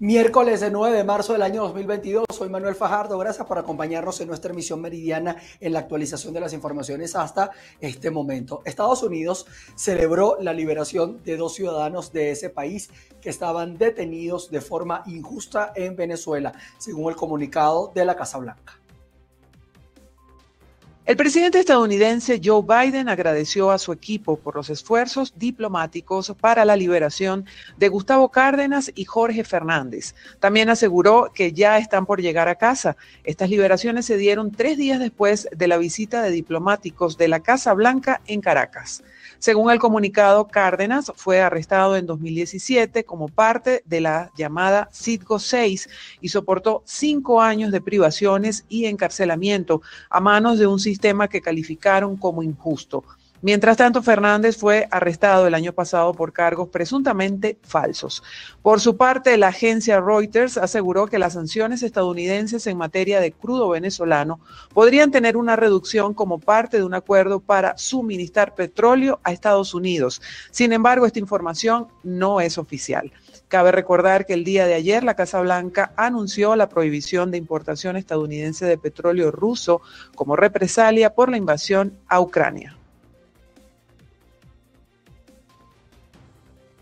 Miércoles de 9 de marzo del año 2022, soy Manuel Fajardo, gracias por acompañarnos en nuestra emisión meridiana en la actualización de las informaciones hasta este momento. Estados Unidos celebró la liberación de dos ciudadanos de ese país que estaban detenidos de forma injusta en Venezuela, según el comunicado de la Casa Blanca. El presidente estadounidense Joe Biden agradeció a su equipo por los esfuerzos diplomáticos para la liberación de Gustavo Cárdenas y Jorge Fernández. También aseguró que ya están por llegar a casa. Estas liberaciones se dieron tres días después de la visita de diplomáticos de la Casa Blanca en Caracas. Según el comunicado, Cárdenas fue arrestado en 2017 como parte de la llamada Citgo 6 y soportó cinco años de privaciones y encarcelamiento a manos de un sistema que calificaron como injusto. Mientras tanto, Fernández fue arrestado el año pasado por cargos presuntamente falsos. Por su parte, la agencia Reuters aseguró que las sanciones estadounidenses en materia de crudo venezolano podrían tener una reducción como parte de un acuerdo para suministrar petróleo a Estados Unidos. Sin embargo, esta información no es oficial. Cabe recordar que el día de ayer la Casa Blanca anunció la prohibición de importación estadounidense de petróleo ruso como represalia por la invasión a Ucrania.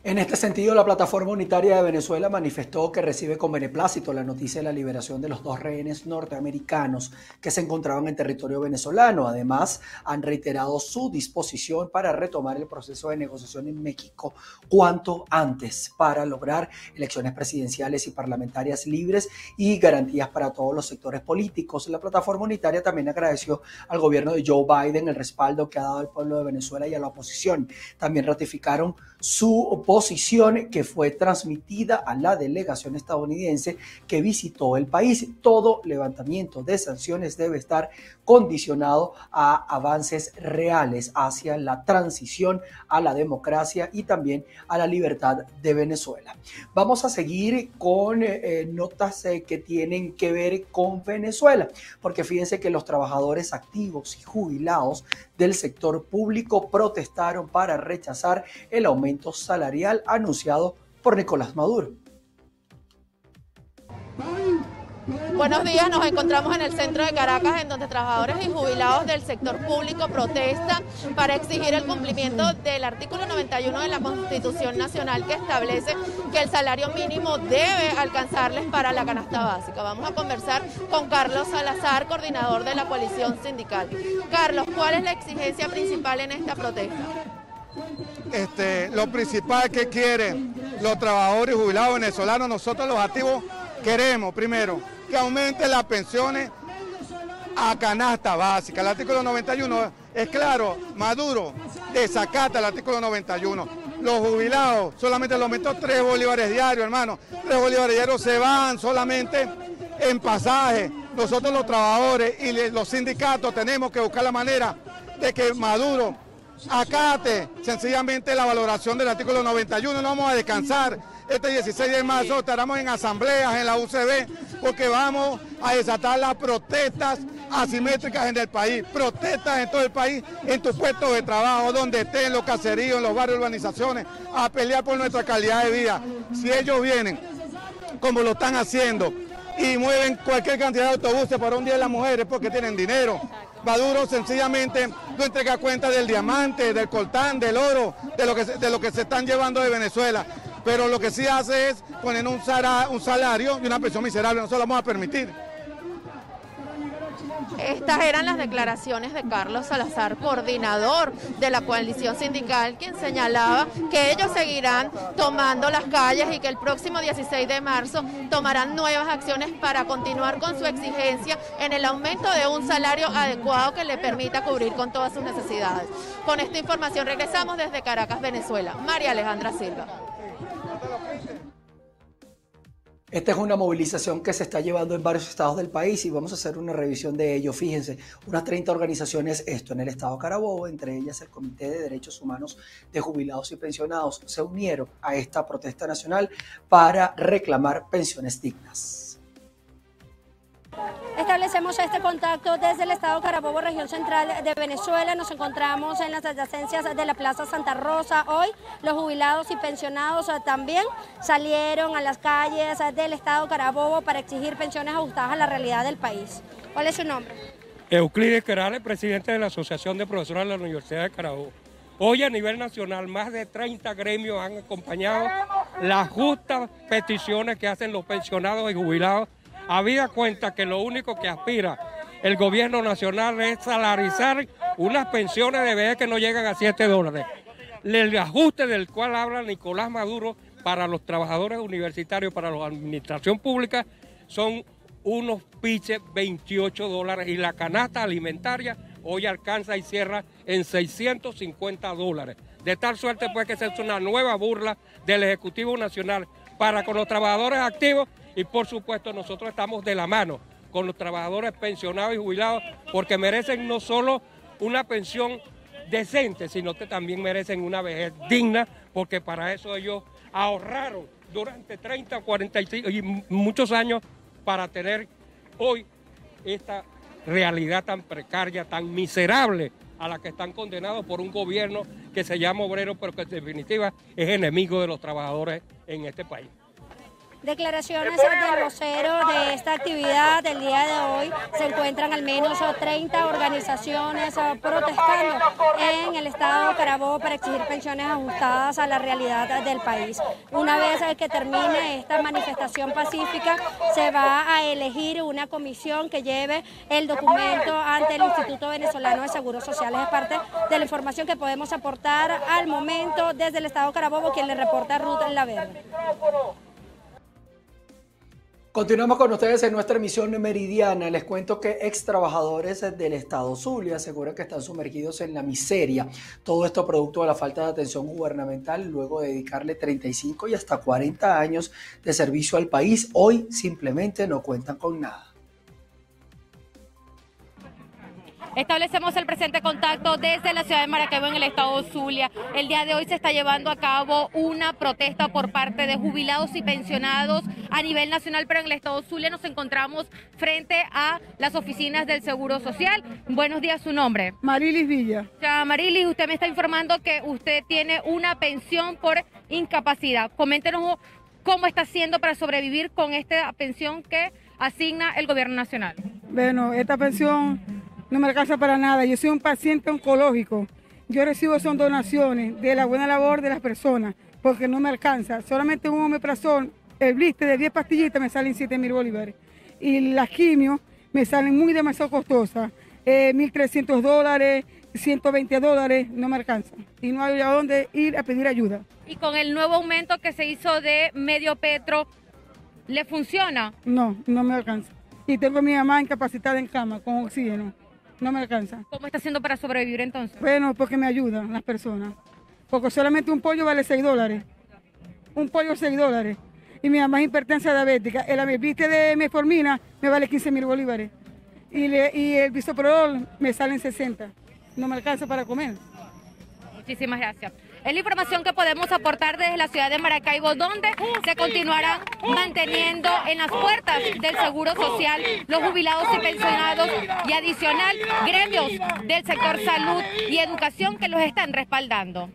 En este sentido, la plataforma unitaria de Venezuela manifestó que recibe con beneplácito la noticia de la liberación de los dos rehenes norteamericanos que se encontraban en territorio venezolano. Además, han reiterado su disposición para retomar el proceso de negociación en México cuanto antes para lograr elecciones presidenciales y parlamentarias libres y garantías para todos los sectores políticos. La plataforma unitaria también agradeció al gobierno de Joe Biden el respaldo que ha dado al pueblo de Venezuela y a la oposición. También ratificaron su posición que fue transmitida a la delegación estadounidense que visitó el país. Todo levantamiento de sanciones debe estar condicionado a avances reales hacia la transición a la democracia y también a la libertad de Venezuela. Vamos a seguir con eh, notas eh, que tienen que ver con Venezuela, porque fíjense que los trabajadores activos y jubilados del sector público protestaron para rechazar el aumento salarial anunciado por Nicolás Maduro. Buenos días, nos encontramos en el centro de Caracas en donde trabajadores y jubilados del sector público protestan para exigir el cumplimiento del artículo 91 de la Constitución Nacional que establece que el salario mínimo debe alcanzarles para la canasta básica. Vamos a conversar con Carlos Salazar, coordinador de la coalición sindical. Carlos, ¿cuál es la exigencia principal en esta protesta? Este, lo principal que quieren los trabajadores jubilados venezolanos, nosotros los activos queremos primero que aumente las pensiones a canasta básica. El artículo 91 es claro, Maduro desacata el artículo 91. Los jubilados solamente lo aumentó 3 bolívares diarios, hermano. 3 bolívares diarios se van solamente en pasaje. Nosotros los trabajadores y los sindicatos tenemos que buscar la manera de que Maduro acate sencillamente la valoración del artículo 91. No vamos a descansar este 16 de marzo estaremos en asambleas en la UCB porque vamos a desatar las protestas asimétricas en el país, protestas en todo el país, en tus puestos de trabajo, donde estén, en los caseríos, en los barrios, urbanizaciones, a pelear por nuestra calidad de vida. Si ellos vienen, como lo están haciendo, y mueven cualquier cantidad de autobuses para un día de las mujeres porque tienen dinero. Maduro sencillamente no entrega cuenta del diamante, del coltán, del oro, de lo que se están llevando de Venezuela pero lo que sí hace es poner un, salario y una pensión miserable, no se lo vamos a permitir. Estas eran las declaraciones de Carlos Salazar, coordinador de la coalición sindical, quien señalaba que ellos seguirán tomando las calles y que el próximo 16 de marzo tomarán nuevas acciones para continuar con su exigencia en el aumento de un salario adecuado que le permita cubrir con todas sus necesidades. Con esta información regresamos desde Caracas, Venezuela. María Alejandra Silva. Esta es una movilización que se está llevando en varios estados del país y vamos a hacer una revisión de ello. Fíjense, unas 30 organizaciones, esto en el estado Carabobo, entre ellas el Comité de Derechos Humanos de Jubilados y Pensionados, se unieron a esta protesta nacional para reclamar pensiones dignas. Establecemos este contacto desde el estado Carabobo, región central de Venezuela. Nos encontramos en las adyacencias de la Plaza Santa Rosa. Hoy los jubilados y pensionados también salieron a las calles del estado Carabobo para exigir pensiones ajustadas a la realidad del país. ¿Cuál es su nombre? Euclides Querales, presidente de la Asociación de Profesores de la Universidad de Carabobo. Hoy a nivel nacional más de 30 gremios han acompañado las justas peticiones que hacen los pensionados y jubilados, habida cuenta que lo único que aspira el gobierno nacional es salarizar unas pensiones de vejez que no llegan a 7 dólares. El ajuste del cual habla Nicolás Maduro para los trabajadores universitarios, para la administración pública, son unos piches 28 dólares y la canasta alimentaria hoy alcanza y cierra en 650 dólares. De tal suerte pues que se es una nueva burla del Ejecutivo Nacional para con los trabajadores activos y por supuesto nosotros estamos de la mano con los trabajadores pensionados y jubilados porque merecen no solo una pensión decente, sino que también merecen una vejez digna porque para eso ellos ahorraron durante 30, 45 y muchos años para tener hoy esta realidad tan precaria, tan miserable a la que están condenados por un gobierno que se llama obrero, pero que en definitiva es enemigo de los trabajadores en este país. Declaraciones del vocero de esta actividad del día de hoy. Se encuentran al menos 30 organizaciones ah, protestando en el estado Carabobo para exigir pensiones ajustadas a la realidad del país. Una vez que termine esta manifestación pacífica, se va a elegir una comisión que lleve el documento ante el Instituto Venezolano de Seguros Sociales. Es parte de la información que podemos aportar al momento desde el estado Carabobo, quien le reporta Ruth Laverde. Continuamos con ustedes en nuestra emisión meridiana. Les cuento que ex trabajadores del Estado Zulia aseguran que están sumergidos en la miseria. Todo esto producto de la falta de atención gubernamental luego de dedicarle 35 y hasta 40 años de servicio al país. Hoy simplemente no cuentan con nada. Establecemos el presente contacto desde la ciudad de Maracaibo en el estado Zulia. El día de hoy se está llevando a cabo una protesta por parte de jubilados y pensionados a nivel nacional, pero en el estado Zulia nos encontramos frente a las oficinas del Seguro Social. Buenos días, su nombre. Marilis Villa. Ya, Marilis, usted me está informando que usted tiene una pensión por incapacidad. Coméntenos cómo está haciendo para sobrevivir con esta pensión que asigna el gobierno nacional. Bueno, esta pensión no me alcanza para nada. Yo soy un paciente oncológico. Yo recibo son donaciones de la buena labor de las personas, porque no me alcanza. Solamente un omeprazol, el blister de 10 pastillitas me salen 7 mil bolívares. Y las quimios me salen muy demasiado costosas. 1.300 eh, dólares, 120 dólares, no me alcanza. Y no hay a dónde ir a pedir ayuda. ¿Y con el nuevo aumento que se hizo de medio petro, le funciona? No, no me alcanza. Y tengo a mi mamá incapacitada en cama con oxígeno no me alcanza. ¿Cómo está haciendo para sobrevivir entonces? Bueno, porque me ayudan las personas. Porque solamente un pollo vale 6 dólares. Un pollo 6 dólares. Y mi mamá es hipertensa diabética. El amibiste de meformina me vale 15 mil bolívares. Y, y el bisoprolol me salen 60. No me alcanza para comer. Muchísimas gracias. Es la información que podemos aportar desde la ciudad de Maracaibo, donde se continuarán manteniendo en las puertas del Seguro Social los jubilados y pensionados y adicional gremios del sector salud y educación que los están respaldando.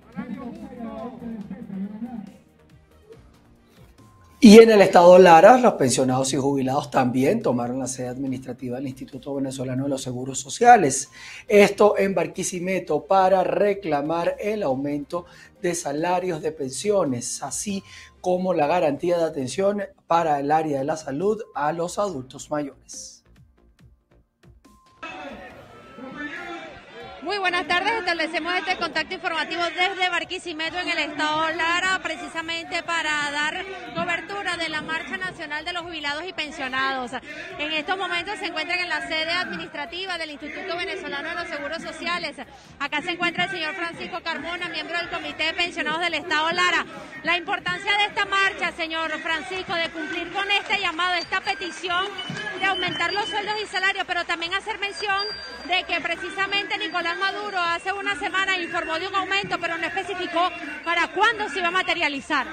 Y en el estado Lara, los pensionados y jubilados también tomaron la sede administrativa del Instituto Venezolano de los Seguros Sociales. Esto en Barquisimeto para reclamar el aumento de salarios de pensiones, así como la garantía de atención para el área de la salud a los adultos mayores. Muy buenas tardes, establecemos este contacto informativo desde Barquisimeto en el estado Lara, precisamente para dar cobertura de la Marcha Nacional de los Jubilados y Pensionados. En estos momentos se encuentran en la sede administrativa del Instituto Venezolano de los Seguros Sociales. Acá se encuentra el señor Francisco Carmona, miembro del Comité de Pensionados del estado Lara. La importancia de esta marcha, señor Francisco, de cumplir con este llamado, esta petición de aumentar los sueldos y salarios, pero también hacer mención de que precisamente Nicolás Maduro hace una semana informó de un aumento, pero no especificó para cuándo se iba a materializar.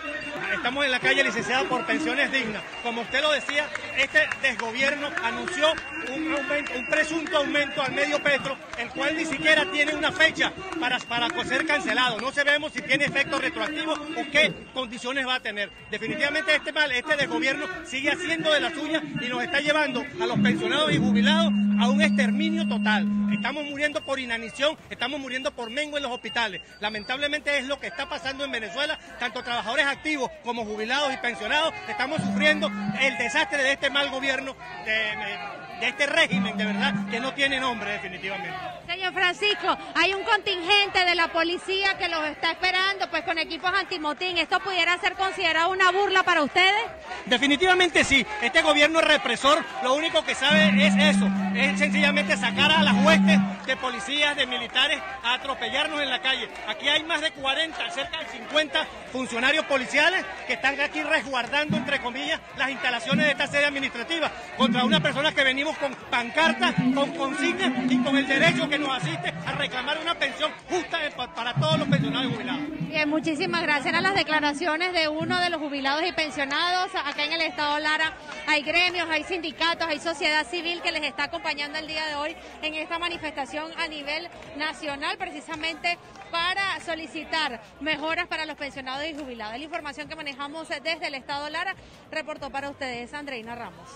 Estamos en la calle licenciada por pensiones dignas. Como usted lo decía, este desgobierno anunció un, un presunto aumento al medio petro, el cual ni siquiera tiene una fecha para, para ser cancelado. No sabemos si tiene efecto retroactivo o qué condiciones va a tener. Definitivamente este mal, este desgobierno sigue haciendo de la suya y nos está llevando a los pensionados y jubilados a un exterminio total. Estamos muriendo por inanición, estamos muriendo por mengo en los hospitales. Lamentablemente es lo que está pasando en Venezuela, tanto trabajadores activos como jubilados y pensionados estamos sufriendo el desastre de este mal gobierno de este régimen, de verdad, que no tiene nombre definitivamente. Señor Francisco, hay un contingente de la policía que los está esperando, pues con equipos antimotín. ¿Esto pudiera ser considerado una burla para ustedes? Definitivamente sí. Este gobierno represor lo único que sabe es eso, es sencillamente sacar a las huestes de policías, de militares, a atropellarnos en la calle. Aquí hay más de 40, cerca de 50 funcionarios policiales que están aquí resguardando, entre comillas, las instalaciones de esta sede administrativa contra una persona que venimos con pancartas, con consignas y con el derecho que nos asiste a reclamar una pensión justa para todos los pensionados y jubilados. Bien, muchísimas gracias. Eran las declaraciones de uno de los jubilados y pensionados. Acá en el estado Lara hay gremios, hay sindicatos, hay sociedad civil que les está acompañando el día de hoy en esta manifestación a nivel nacional, precisamente para solicitar mejoras para los pensionados y jubilados. La información que manejamos desde el estado Lara reportó para ustedes Andreina Ramos.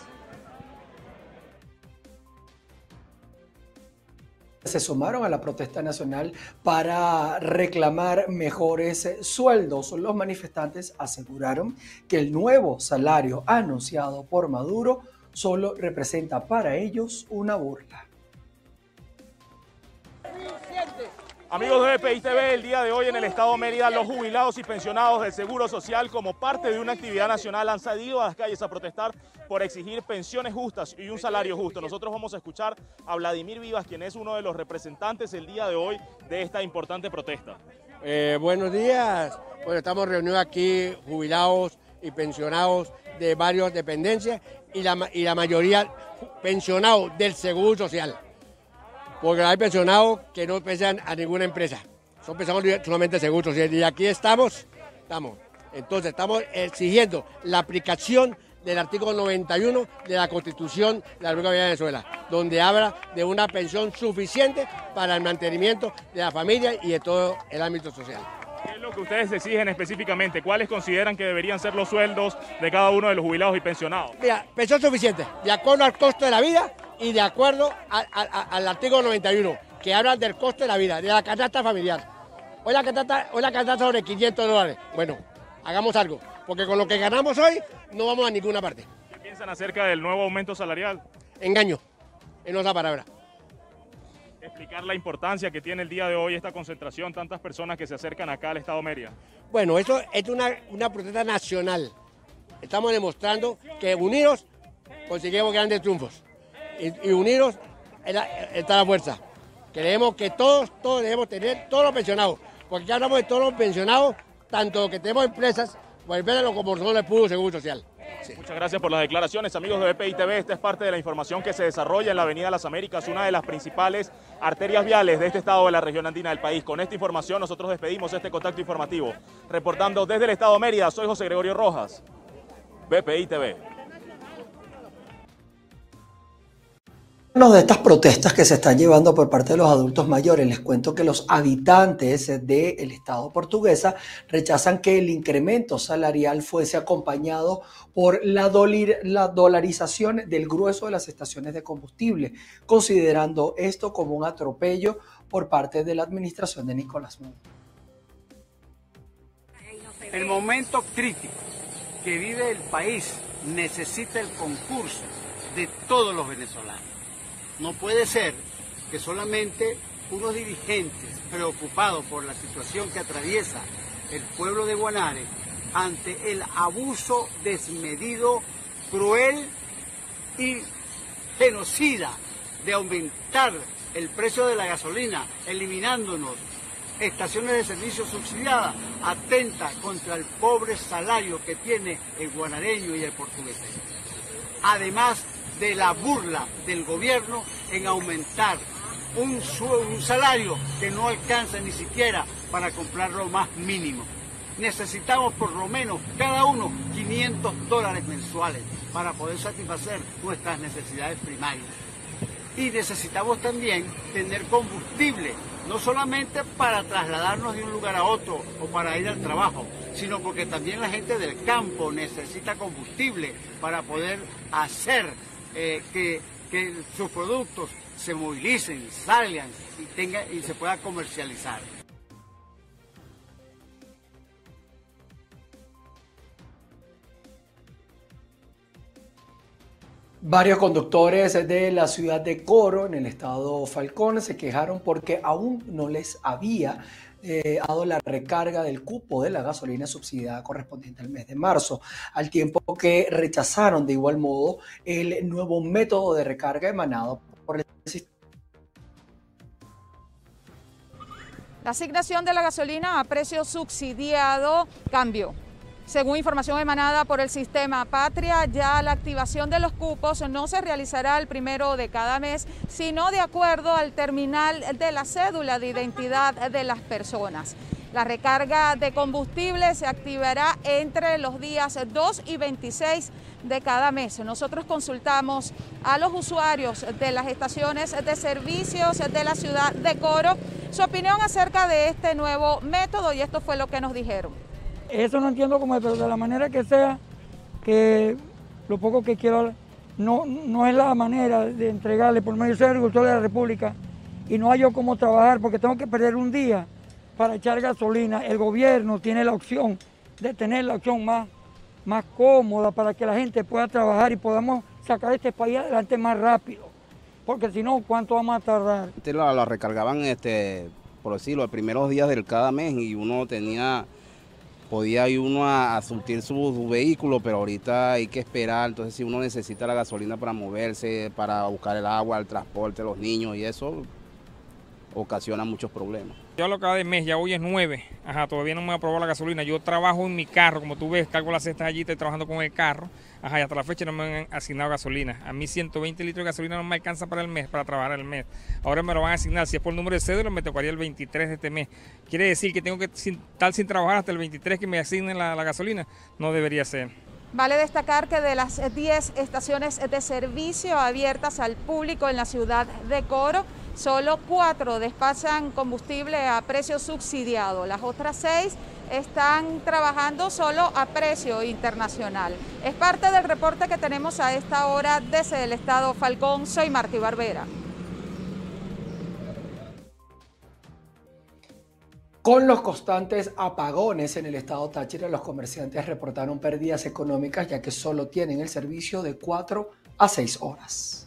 se sumaron a la protesta nacional para reclamar mejores sueldos. Los manifestantes aseguraron que el nuevo salario anunciado por Maduro solo representa para ellos una burla. Amigos de BPI TV, el día de hoy en el Estado de Mérida, los jubilados y pensionados del Seguro Social, como parte de una actividad nacional, han salido a las calles a protestar por exigir pensiones justas y un salario justo. Nosotros vamos a escuchar a Vladimir Vivas, quien es uno de los representantes el día de hoy de esta importante protesta. Eh, buenos días. Bueno, estamos reunidos aquí jubilados y pensionados de varias dependencias y la, y la mayoría pensionados del Seguro Social porque hay pensionados que no pesan a ninguna empresa, son pensados solamente seguros. Y aquí estamos, estamos. Entonces estamos exigiendo la aplicación del artículo 91 de la Constitución de la República de Venezuela, donde habla de una pensión suficiente para el mantenimiento de la familia y de todo el ámbito social. ¿Qué es lo que ustedes exigen específicamente? ¿Cuáles consideran que deberían ser los sueldos de cada uno de los jubilados y pensionados? Mira, pensión suficiente, de acuerdo al costo de la vida y de acuerdo al artículo 91, que habla del costo de la vida, de la canasta familiar. Hoy la canasta, hoy la canasta sobre 500 dólares. Bueno, hagamos algo, porque con lo que ganamos hoy no vamos a ninguna parte. ¿Qué piensan acerca del nuevo aumento salarial? Engaño, en otra palabra. Explicar la importancia que tiene el día de hoy esta concentración, tantas personas que se acercan acá al Estado Mérida. Bueno, eso es una, una protesta nacional. Estamos demostrando que unidos conseguimos grandes triunfos y, unidos está la fuerza. Creemos que todos, todos debemos tener, todos los pensionados, porque ya hablamos de todos los pensionados, tanto que tenemos empresas, pues como nosotros el Puro Seguro Social. Muchas gracias por las declaraciones, amigos de BPI TV. Esta es parte de la información que se desarrolla en la Avenida Las Américas, una de las principales arterias viales de este estado de la región andina del país. Con esta información nosotros despedimos este contacto informativo. Reportando desde el estado de Mérida, soy José Gregorio Rojas, BPI TV. De estas protestas que se están llevando por parte de los adultos mayores, les cuento que los habitantes del Estado portuguesa rechazan que el incremento salarial fuese acompañado por la, la dolarización del grueso de las estaciones de combustible, considerando esto como un atropello por parte de la administración de Nicolás Maduro. El momento crítico que vive el país necesita el concurso de todos los venezolanos no puede ser que solamente unos dirigentes preocupados por la situación que atraviesa el pueblo de Guanare ante el abuso desmedido, cruel y genocida de aumentar el precio de la gasolina, eliminándonos estaciones de servicio subsidiadas, atenta contra el pobre salario que tiene el guanareño y el portugués. Además, de la burla del gobierno en aumentar un, salario que no alcanza ni siquiera para comprar lo más mínimo. necesitamos por lo menos cada uno 500 dólares mensuales para poder satisfacer nuestras necesidades primarias. Y necesitamos también tener combustible, no solamente para trasladarnos de un lugar a otro o para ir al trabajo, sino porque también la gente del campo necesita combustible para poder hacer eh, que, que sus productos se movilicen, salgan y, tenga, y se pueda comercializar. Varios conductores de la ciudad de Coro, en el estado Falcón, se quejaron porque aún no les había eh, dado la recarga del cupo de la gasolina subsidiada correspondiente al mes de marzo, al tiempo que rechazaron de igual modo el nuevo método de recarga emanado por el sistema. La asignación de la gasolina a precio subsidiado cambió. Según información emanada por el sistema Patria, ya la activación de los cupos no se realizará el primero de cada mes, sino de acuerdo al terminal de la cédula de identidad de las personas. La recarga de combustible se activará entre los días 2 y 26 de cada mes. Nosotros consultamos a los usuarios de las estaciones de servicios de la ciudad de Coro su opinión acerca de este nuevo método y esto fue lo que nos dijeron. Eso no entiendo cómo es, pero de la manera que sea, que lo poco que quiero, no, no es la manera de entregarle por medio de agricultor de la República y no hay yo cómo trabajar porque tengo que perder un día para echar gasolina. El gobierno tiene la opción de tener la opción más, más cómoda para que la gente pueda trabajar y podamos sacar este país adelante más rápido. Porque si no, ¿cuánto vamos a tardar? La, la recargaban, este, por decirlo, los primeros días del cada mes y uno tenía podía ir uno a, surtir su, vehículo, pero ahorita hay que esperar, entonces si uno necesita la gasolina para moverse, para buscar el agua, el transporte, los niños y eso, ocasiona muchos problemas. Yo lo cada mes, ya hoy es nueve, ajá, todavía no me ha aprobado la gasolina, yo trabajo en mi carro, como tú ves, cargo las cestas allí, estoy trabajando con el carro, ajá, y hasta la fecha no me han asignado gasolina. A mí 120 litros de gasolina no me alcanza para el mes, para trabajar el mes. Ahora me lo van a asignar, si es por el número de cédula me tocaría el 23 de este mes. Quiere decir que tengo que estar sin trabajar hasta el 23 que me asignen la gasolina, no debería ser. Vale destacar que de las 10 estaciones de servicio abiertas al público en la ciudad de Coro, Solo cuatro despachan combustible a precio subsidiado. Las otras seis están trabajando solo a precio internacional. Es parte del reporte que tenemos a esta hora desde el estado Falcón. Soy Martí Barbera. Con los constantes apagones en el estado Táchira, los comerciantes reportaron pérdidas económicas ya que solo tienen el servicio de cuatro a seis horas.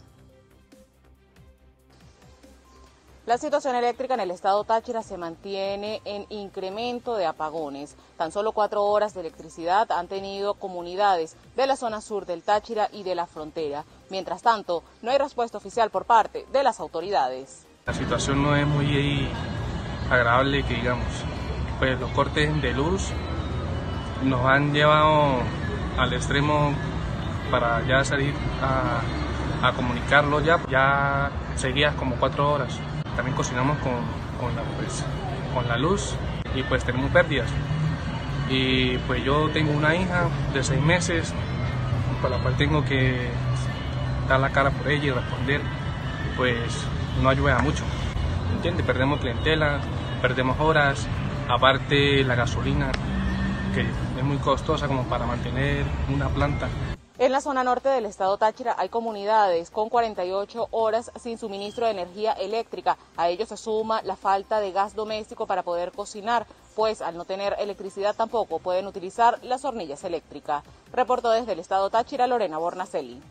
La situación eléctrica en el estado Táchira se mantiene en incremento de apagones. Tan solo cuatro horas de electricidad han tenido comunidades de la zona sur del Táchira y de la frontera. Mientras tanto, no hay respuesta oficial por parte de las autoridades. La situación no es muy agradable, que digamos. Pues los cortes de luz nos han llevado al extremo para ya salir a, a comunicarlo ya. Ya seguía como cuatro horas también cocinamos con, con, la, pues, con la luz y pues tenemos pérdidas. Y pues yo tengo una hija de seis meses, por la cual tengo que dar la cara por ella y responder, pues no ayuda mucho. ¿Entiendes? Perdemos clientela, perdemos horas, aparte la gasolina, que es muy costosa como para mantener una planta. En la zona norte del estado Táchira hay comunidades con 48 horas sin suministro de energía eléctrica. A ello se suma la falta de gas doméstico para poder cocinar, pues al no tener electricidad tampoco pueden utilizar las hornillas eléctricas. Reportó desde el estado Táchira Lorena Bornacelli.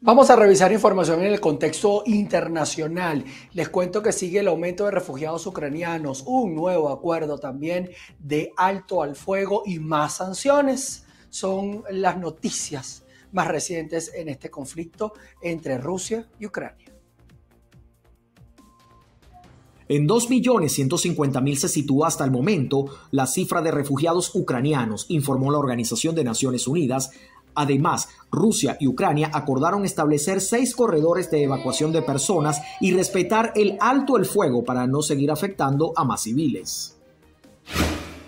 Vamos a revisar información en el contexto internacional. Les cuento que sigue el aumento de refugiados ucranianos, un nuevo acuerdo también de alto al fuego y más sanciones. Son las noticias más recientes en este conflicto entre Rusia y Ucrania. En 2.150.000 se sitúa hasta el momento la cifra de refugiados ucranianos, informó la Organización de Naciones Unidas Además, Rusia y Ucrania acordaron establecer seis corredores de evacuación de personas y respetar el alto el fuego para no seguir afectando a más civiles.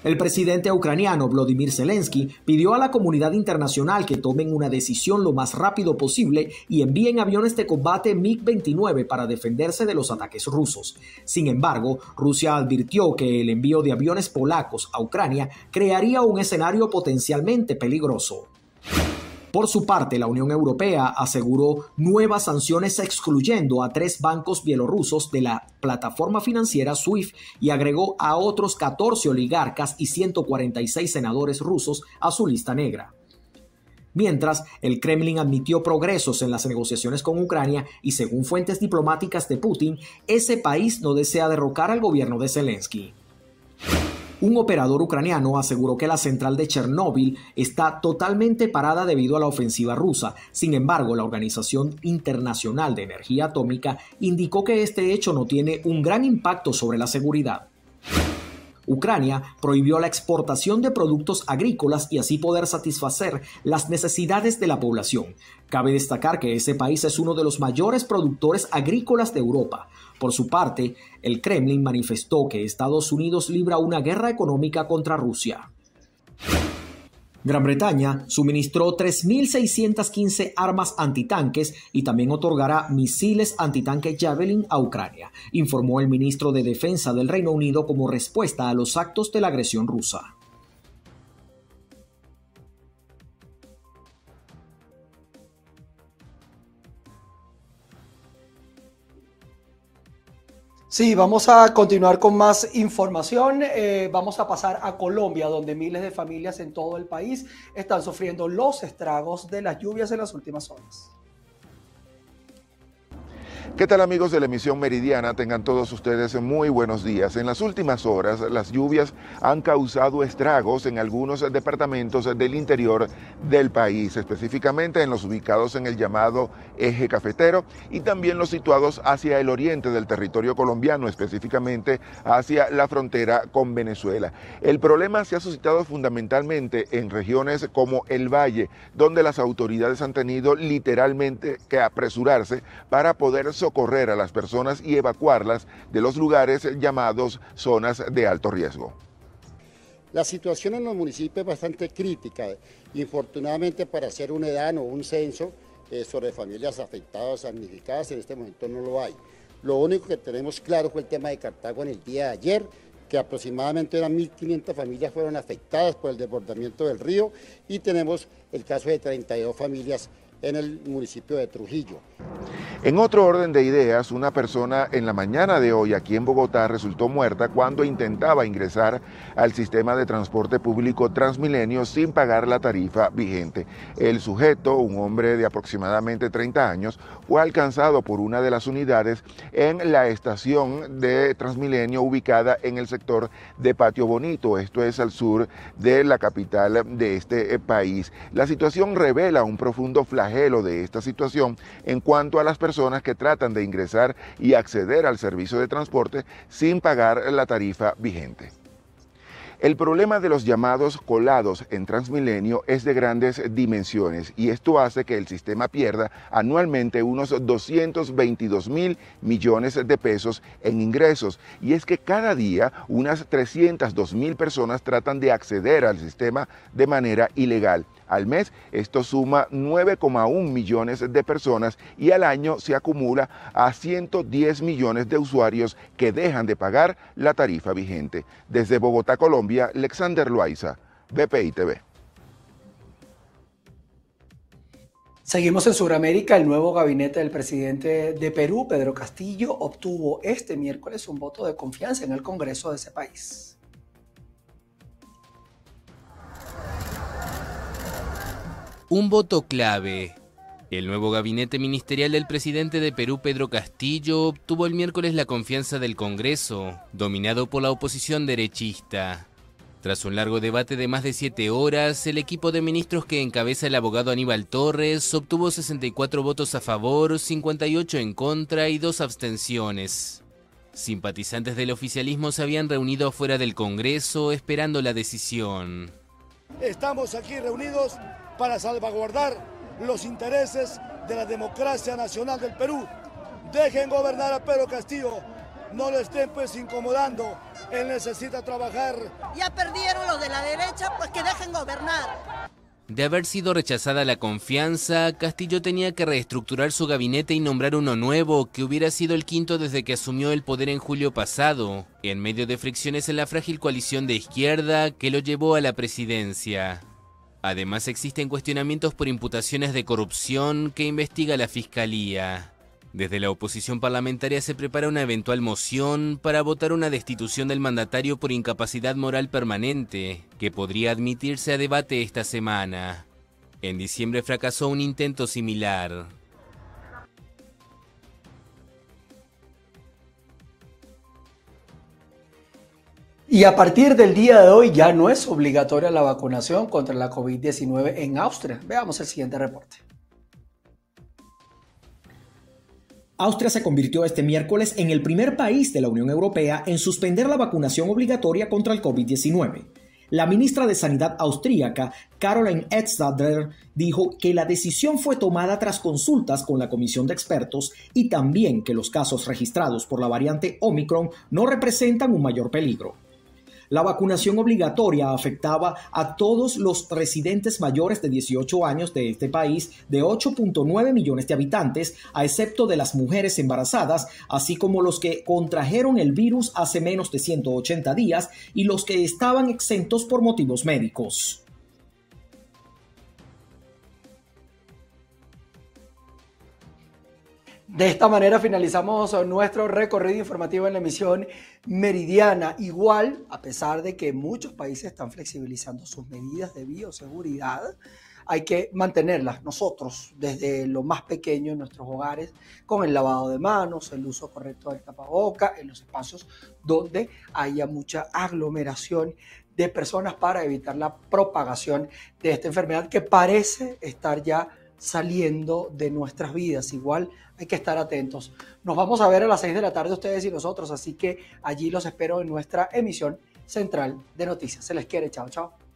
El presidente ucraniano Vladimir Zelensky pidió a la comunidad internacional que tomen una decisión lo más rápido posible y envíen aviones de combate MiG-29 para defenderse de los ataques rusos. Sin embargo, Rusia advirtió que el envío de aviones polacos a Ucrania crearía un escenario potencialmente peligroso. Por su parte, la Unión Europea aseguró nuevas sanciones excluyendo a tres bancos bielorrusos de la plataforma financiera SWIFT y agregó a otros 14 oligarcas y 146 senadores rusos a su lista negra. Mientras, el Kremlin admitió progresos en las negociaciones con Ucrania y según fuentes diplomáticas de Putin, ese país no desea derrocar al gobierno de Zelensky. Un operador ucraniano aseguró que la central de Chernóbil está totalmente parada debido a la ofensiva rusa. Sin embargo, la Organización Internacional de Energía Atómica indicó que este hecho no tiene un gran impacto sobre la seguridad. Ucrania prohibió la exportación de productos agrícolas y así poder satisfacer las necesidades de la población. Cabe destacar que ese país es uno de los mayores productores agrícolas de Europa. Por su parte, el Kremlin manifestó que Estados Unidos libra una guerra económica contra Rusia. Gran Bretaña suministró 3.615 armas antitanques y también otorgará misiles antitanque Javelin a Ucrania, informó el ministro de Defensa del Reino Unido como respuesta a los actos de la agresión rusa. Sí, vamos a continuar con más información. Eh, vamos a pasar a Colombia, donde miles de familias en todo el país están sufriendo los estragos de las lluvias en las últimas horas. ¿Qué tal amigos de la emisión meridiana? Tengan todos ustedes muy buenos días. En las últimas horas las lluvias han causado estragos en algunos departamentos del interior del país, específicamente en los ubicados en el llamado eje cafetero y también los situados hacia el oriente del territorio colombiano, específicamente hacia la frontera con Venezuela. El problema se ha suscitado fundamentalmente en regiones como el Valle, donde las autoridades han tenido literalmente que apresurarse para poder socorrer a las personas y evacuarlas de los lugares llamados zonas de alto riesgo. La situación en los municipios es bastante crítica. Infortunadamente para hacer un EDAN o un censo eh, sobre familias afectadas, damnificadas, en este momento no lo hay. Lo único que tenemos claro fue el tema de Cartago en el día de ayer, que aproximadamente eran 1.500 familias fueron afectadas por el desbordamiento del río y tenemos el caso de 32 familias en el municipio de Trujillo. En otro orden de ideas, una persona en la mañana de hoy aquí en Bogotá resultó muerta cuando intentaba ingresar al sistema de transporte público Transmilenio sin pagar la tarifa vigente. El sujeto, un hombre de aproximadamente 30 años, fue alcanzado por una de las unidades en la estación de Transmilenio ubicada en el sector de Patio Bonito, esto es al sur de la capital de este país. La situación revela un profundo de esta situación en cuanto a las personas personas que tratan de ingresar y acceder al servicio de transporte sin pagar la tarifa vigente. El problema de los llamados colados en Transmilenio es de grandes dimensiones y esto hace que el sistema pierda anualmente unos 222 mil millones de pesos en ingresos. Y es que cada día unas 302 mil personas tratan de acceder al sistema de manera ilegal al mes. Esto suma 9,1 millones de personas y al año se acumula a 110 millones de usuarios que dejan de pagar la tarifa vigente. Desde Bogotá, Colombia, Alexander Loaiza, BPI TV. Seguimos en Sudamérica. El nuevo gabinete del presidente de Perú, Pedro Castillo, obtuvo este miércoles un voto de confianza en el Congreso de ese país. Un voto clave. El nuevo gabinete ministerial del presidente de Perú, Pedro Castillo, obtuvo el miércoles la confianza del Congreso, dominado por la oposición derechista. Tras un largo debate de más de siete horas, el equipo de ministros que encabeza el abogado Aníbal Torres obtuvo 64 votos a favor, 58 en contra y dos abstenciones. Simpatizantes del oficialismo se habían reunido fuera del Congreso esperando la decisión. Estamos aquí reunidos para salvaguardar los intereses de la democracia nacional del Perú. Dejen gobernar a Pedro Castillo, no lo estén pues incomodando, él necesita trabajar. Ya perdieron los de la derecha, pues que dejen gobernar. De haber sido rechazada la confianza, Castillo tenía que reestructurar su gabinete y nombrar uno nuevo, que hubiera sido el quinto desde que asumió el poder en julio pasado, en medio de fricciones en la frágil coalición de izquierda que lo llevó a la presidencia. Además existen cuestionamientos por imputaciones de corrupción que investiga la Fiscalía. Desde la oposición parlamentaria se prepara una eventual moción para votar una destitución del mandatario por incapacidad moral permanente, que podría admitirse a debate esta semana. En diciembre fracasó un intento similar. Y a partir del día de hoy ya no es obligatoria la vacunación contra la COVID-19 en Austria. Veamos el siguiente reporte. Austria se convirtió este miércoles en el primer país de la Unión Europea en suspender la vacunación obligatoria contra el COVID-19. La ministra de Sanidad austríaca, Caroline Edstadler, dijo que la decisión fue tomada tras consultas con la comisión de expertos y también que los casos registrados por la variante Omicron no representan un mayor peligro. La vacunación obligatoria afectaba a todos los residentes mayores de 18 años de este país de 8.9 millones de habitantes, a excepto de las mujeres embarazadas, así como los que contrajeron el virus hace menos de 180 días y los que estaban exentos por motivos médicos. De esta manera finalizamos nuestro recorrido informativo en la emisión meridiana. Igual, a pesar de que muchos países están flexibilizando sus medidas de bioseguridad, hay que mantenerlas nosotros desde lo más pequeño en nuestros hogares, con el lavado de manos, el uso correcto del tapaboca, en los espacios donde haya mucha aglomeración de personas para evitar la propagación de esta enfermedad que parece estar ya saliendo de nuestras vidas. Igual hay que estar atentos. Nos vamos a ver a las 6 de la tarde ustedes y nosotros, así que allí los espero en nuestra emisión central de noticias. Se les quiere, chao, chao.